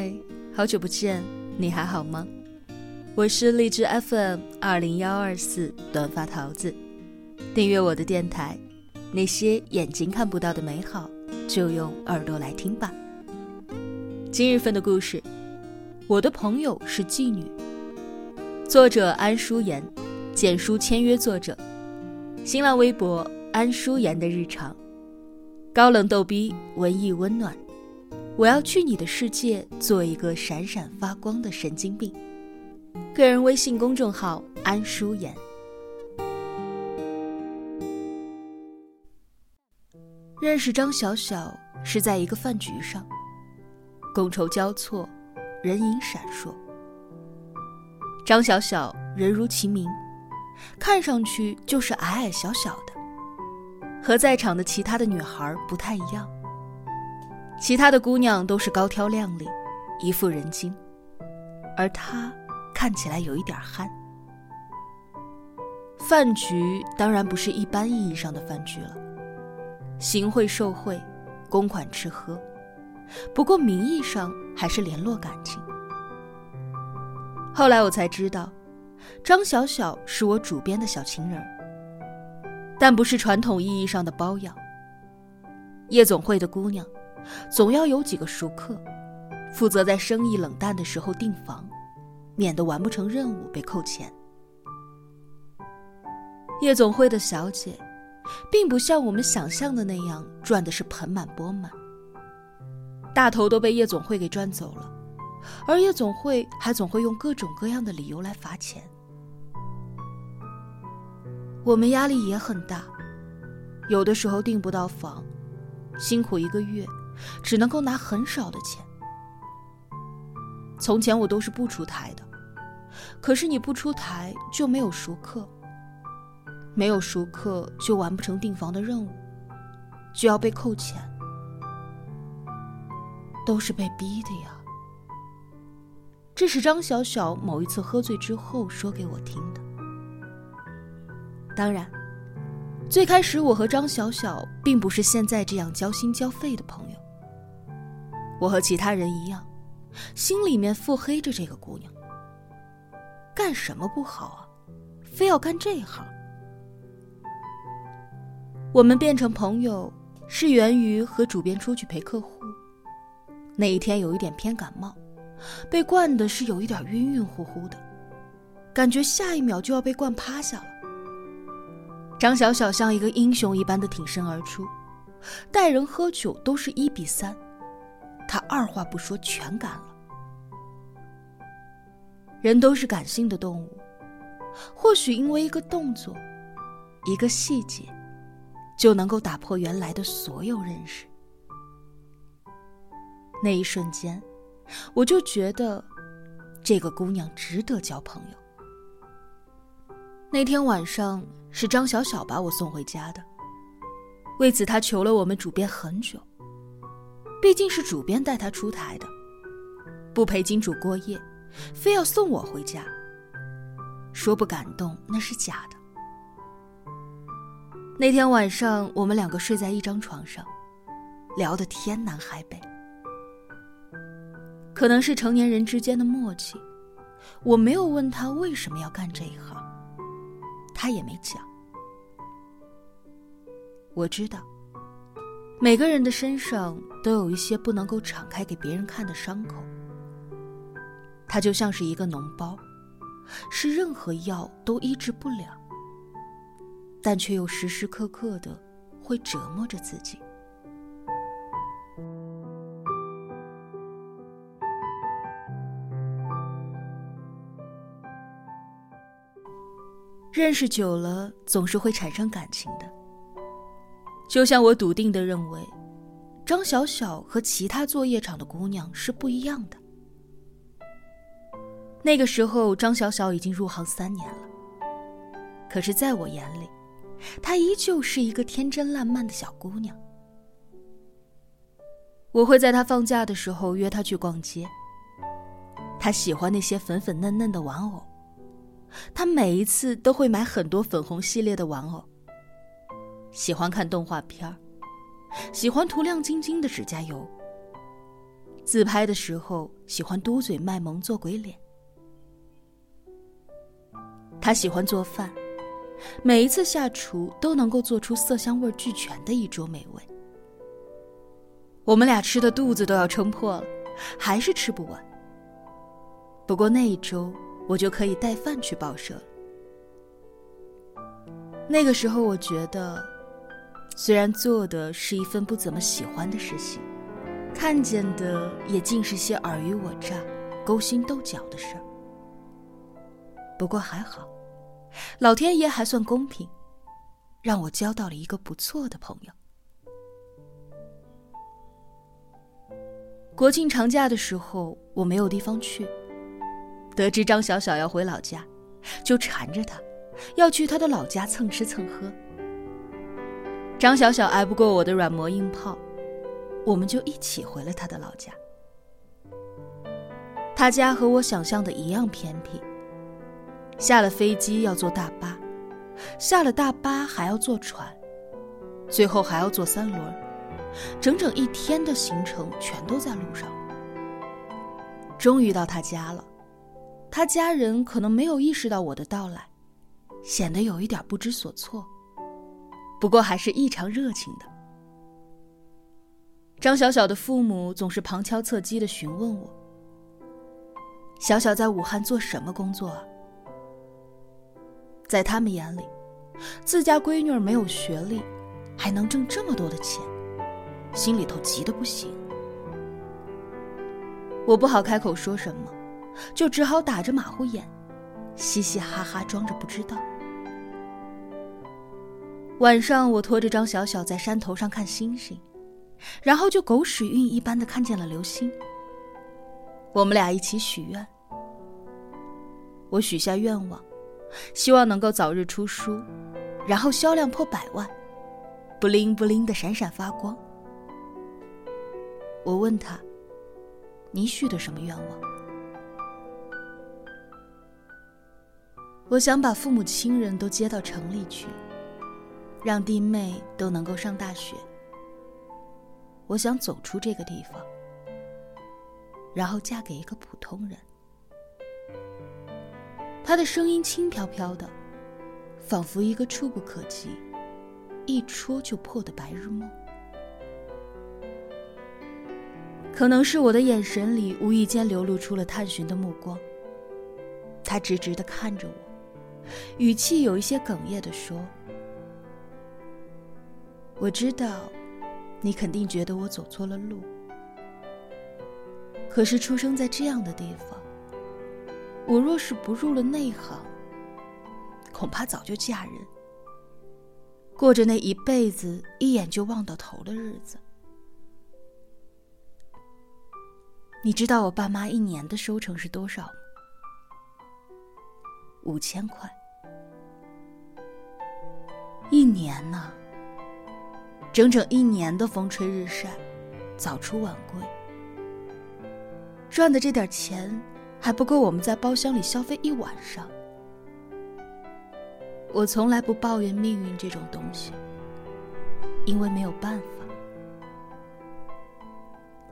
嗨，好久不见，你还好吗？我是荔枝 FM 二零幺二四短发桃子，订阅我的电台，那些眼睛看不到的美好，就用耳朵来听吧。今日份的故事，我的朋友是妓女，作者安淑妍，简书签约作者，新浪微博安淑妍的日常，高冷逗逼，文艺温暖。我要去你的世界，做一个闪闪发光的神经病。个人微信公众号安舒妍。认识张小小是在一个饭局上，觥筹交错，人影闪烁。张小小人如其名，看上去就是矮矮小小的，和在场的其他的女孩不太一样。其他的姑娘都是高挑靓丽，一副人精，而她看起来有一点憨。饭局当然不是一般意义上的饭局了，行贿受贿，公款吃喝，不过名义上还是联络感情。后来我才知道，张小小是我主编的小情人，但不是传统意义上的包养。夜总会的姑娘。总要有几个熟客，负责在生意冷淡的时候订房，免得完不成任务被扣钱。夜总会的小姐，并不像我们想象的那样赚的是盆满钵满，大头都被夜总会给赚走了，而夜总会还总会用各种各样的理由来罚钱。我们压力也很大，有的时候订不到房，辛苦一个月。只能够拿很少的钱。从前我都是不出台的，可是你不出台就没有熟客，没有熟客就完不成订房的任务，就要被扣钱，都是被逼的呀。这是张小小某一次喝醉之后说给我听的。当然，最开始我和张小小并不是现在这样交心交肺的朋友。我和其他人一样，心里面腹黑着这个姑娘。干什么不好啊？非要干这行？我们变成朋友，是源于和主编出去陪客户。那一天有一点偏感冒，被灌的是有一点晕晕乎乎的，感觉下一秒就要被灌趴下了。张小小像一个英雄一般的挺身而出，带人喝酒都是一比三。他二话不说，全干了。人都是感性的动物，或许因为一个动作，一个细节，就能够打破原来的所有认识。那一瞬间，我就觉得这个姑娘值得交朋友。那天晚上是张小小把我送回家的，为此她求了我们主编很久。毕竟是主编带他出台的，不陪金主过夜，非要送我回家。说不感动那是假的。那天晚上，我们两个睡在一张床上，聊得天南海北。可能是成年人之间的默契，我没有问他为什么要干这一行，他也没讲。我知道。每个人的身上都有一些不能够敞开给别人看的伤口，它就像是一个脓包，是任何药都医治不了，但却又时时刻刻的会折磨着自己。认识久了，总是会产生感情的。就像我笃定的认为，张小小和其他做夜场的姑娘是不一样的。那个时候，张小小已经入行三年了，可是在我眼里，她依旧是一个天真烂漫的小姑娘。我会在她放假的时候约她去逛街。她喜欢那些粉粉嫩嫩的玩偶，她每一次都会买很多粉红系列的玩偶。喜欢看动画片儿，喜欢涂亮晶晶的指甲油。自拍的时候喜欢嘟嘴卖萌做鬼脸。他喜欢做饭，每一次下厨都能够做出色香味俱全的一桌美味。我们俩吃的肚子都要撑破了，还是吃不完。不过那一周我就可以带饭去报社。那个时候我觉得，虽然做的是一份不怎么喜欢的事情，看见的也尽是些尔虞我诈、勾心斗角的事儿。不过还好，老天爷还算公平，让我交到了一个不错的朋友。国庆长假的时候，我没有地方去。得知张小小要回老家，就缠着他，要去他的老家蹭吃蹭喝。张小小挨不过我的软磨硬泡，我们就一起回了他的老家。他家和我想象的一样偏僻。下了飞机要坐大巴，下了大巴还要坐船，最后还要坐三轮，整整一天的行程全都在路上。终于到他家了，他家人可能没有意识到我的到来，显得有一点不知所措，不过还是异常热情的。张小小的父母总是旁敲侧击的询问我：“小小在武汉做什么工作啊？”在他们眼里，自家闺女没有学历，还能挣这么多的钱，心里头急得不行。我不好开口说什么，就只好打着马虎眼，嘻嘻哈哈装着不知道。晚上，我拖着张小小在山头上看星星，然后就狗屎运一般的看见了流星。我们俩一起许愿，我许下愿望。希望能够早日出书，然后销量破百万，不灵不灵的闪闪发光。我问他：“你许的什么愿望？”我想把父母亲人都接到城里去，让弟妹都能够上大学。我想走出这个地方，然后嫁给一个普通人。他的声音轻飘飘的，仿佛一个触不可及、一戳就破的白日梦。可能是我的眼神里无意间流露出了探寻的目光。他直直的看着我，语气有一些哽咽的说：“我知道，你肯定觉得我走错了路。可是出生在这样的地方。”我若是不入了内行，恐怕早就嫁人，过着那一辈子一眼就望到头的日子。你知道我爸妈一年的收成是多少吗？五千块。一年呢，整整一年的风吹日晒，早出晚归，赚的这点钱。还不够我们在包厢里消费一晚上。我从来不抱怨命运这种东西，因为没有办法。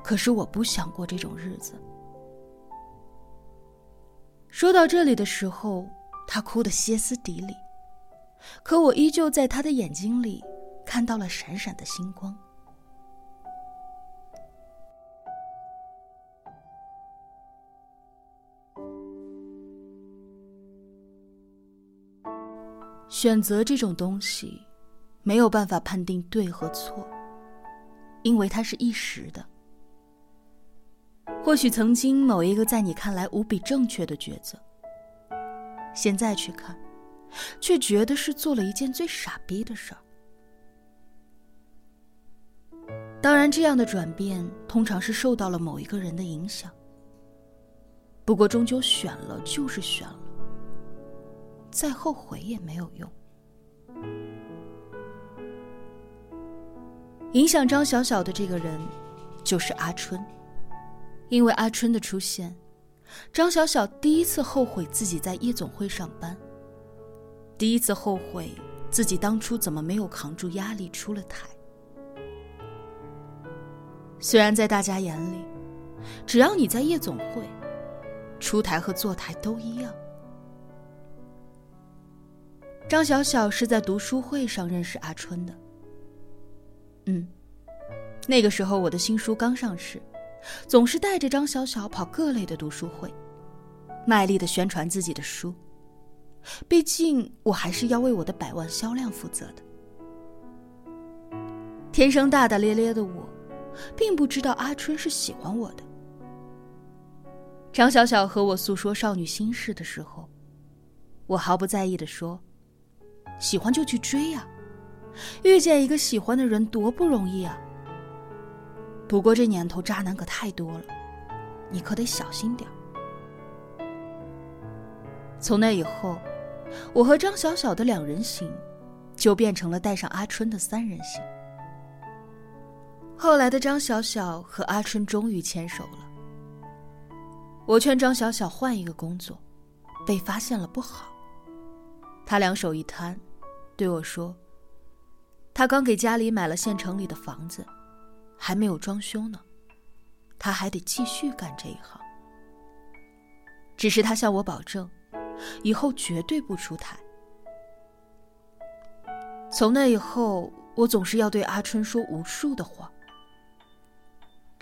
可是我不想过这种日子。说到这里的时候，他哭得歇斯底里，可我依旧在他的眼睛里看到了闪闪的星光。选择这种东西，没有办法判定对和错，因为它是一时的。或许曾经某一个在你看来无比正确的抉择，现在去看，却觉得是做了一件最傻逼的事儿。当然，这样的转变通常是受到了某一个人的影响。不过，终究选了就是选了。再后悔也没有用。影响张小小的这个人，就是阿春。因为阿春的出现，张小小第一次后悔自己在夜总会上班，第一次后悔自己当初怎么没有扛住压力出了台。虽然在大家眼里，只要你在夜总会，出台和坐台都一样。张小小是在读书会上认识阿春的。嗯，那个时候我的新书刚上市，总是带着张小小跑各类的读书会，卖力的宣传自己的书。毕竟我还是要为我的百万销量负责的。天生大大咧咧的我，并不知道阿春是喜欢我的。张小小和我诉说少女心事的时候，我毫不在意的说。喜欢就去追呀，遇见一个喜欢的人多不容易啊。不过这年头渣男可太多了，你可得小心点从那以后，我和张小小的两人行，就变成了带上阿春的三人行。后来的张小小和阿春终于牵手了。我劝张小小换一个工作，被发现了不好。他两手一摊。对我说：“他刚给家里买了县城里的房子，还没有装修呢，他还得继续干这一行。只是他向我保证，以后绝对不出台。从那以后，我总是要对阿春说无数的谎。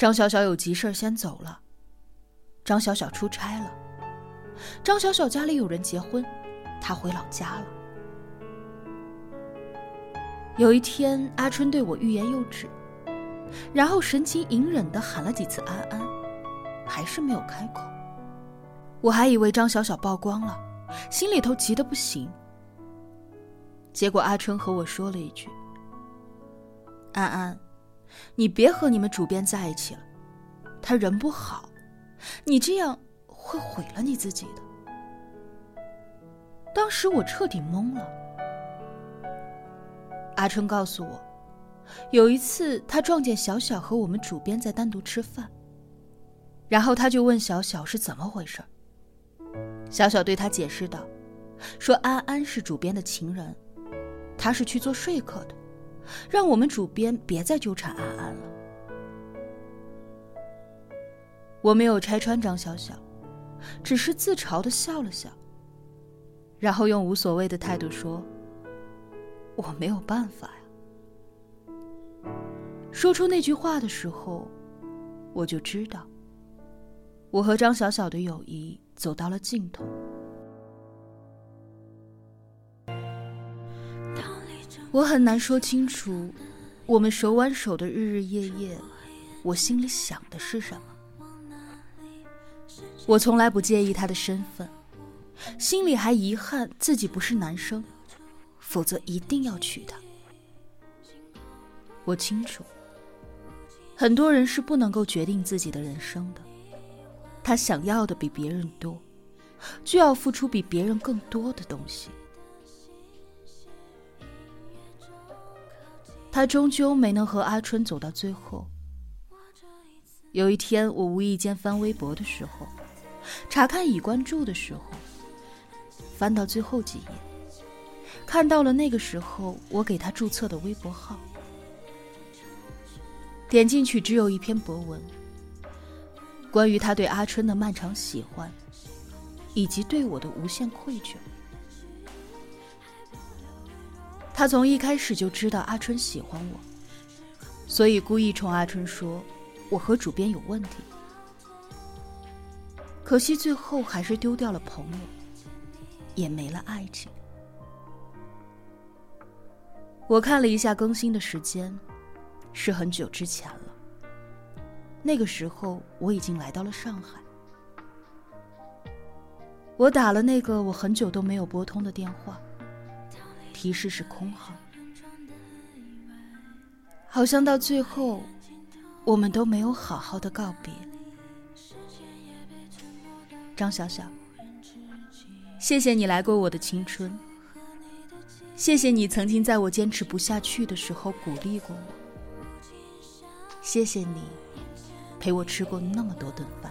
张小小有急事先走了，张小小出差了，张小小家里有人结婚，他回老家了。”有一天，阿春对我欲言又止，然后神情隐忍的喊了几次“安安”，还是没有开口。我还以为张小小曝光了，心里头急得不行。结果阿春和我说了一句：“安安，你别和你们主编在一起了，他人不好，你这样会毁了你自己的。”当时我彻底懵了。阿春告诉我，有一次他撞见小小和我们主编在单独吃饭，然后他就问小小是怎么回事。小小对他解释道：“说安安是主编的情人，他是去做说客的，让我们主编别再纠缠安安了。”我没有拆穿张小小，只是自嘲的笑了笑，然后用无所谓的态度说。我没有办法呀。说出那句话的时候，我就知道，我和张小小的友谊走到了尽头。我很难说清楚，我们手挽手的日日夜夜，我心里想的是什么。我从来不介意他的身份，心里还遗憾自己不是男生。否则一定要娶她。我清楚，很多人是不能够决定自己的人生的。他想要的比别人多，就要付出比别人更多的东西。他终究没能和阿春走到最后。有一天，我无意间翻微博的时候，查看已关注的时候，翻到最后几页。看到了那个时候我给他注册的微博号，点进去只有一篇博文，关于他对阿春的漫长喜欢，以及对我的无限愧疚。他从一开始就知道阿春喜欢我，所以故意冲阿春说我和主编有问题。可惜最后还是丢掉了朋友，也没了爱情。我看了一下更新的时间，是很久之前了。那个时候我已经来到了上海。我打了那个我很久都没有拨通的电话，提示是空号。好像到最后，我们都没有好好的告别。张小小，谢谢你来过我的青春。谢谢你曾经在我坚持不下去的时候鼓励过我。谢谢你陪我吃过那么多顿饭。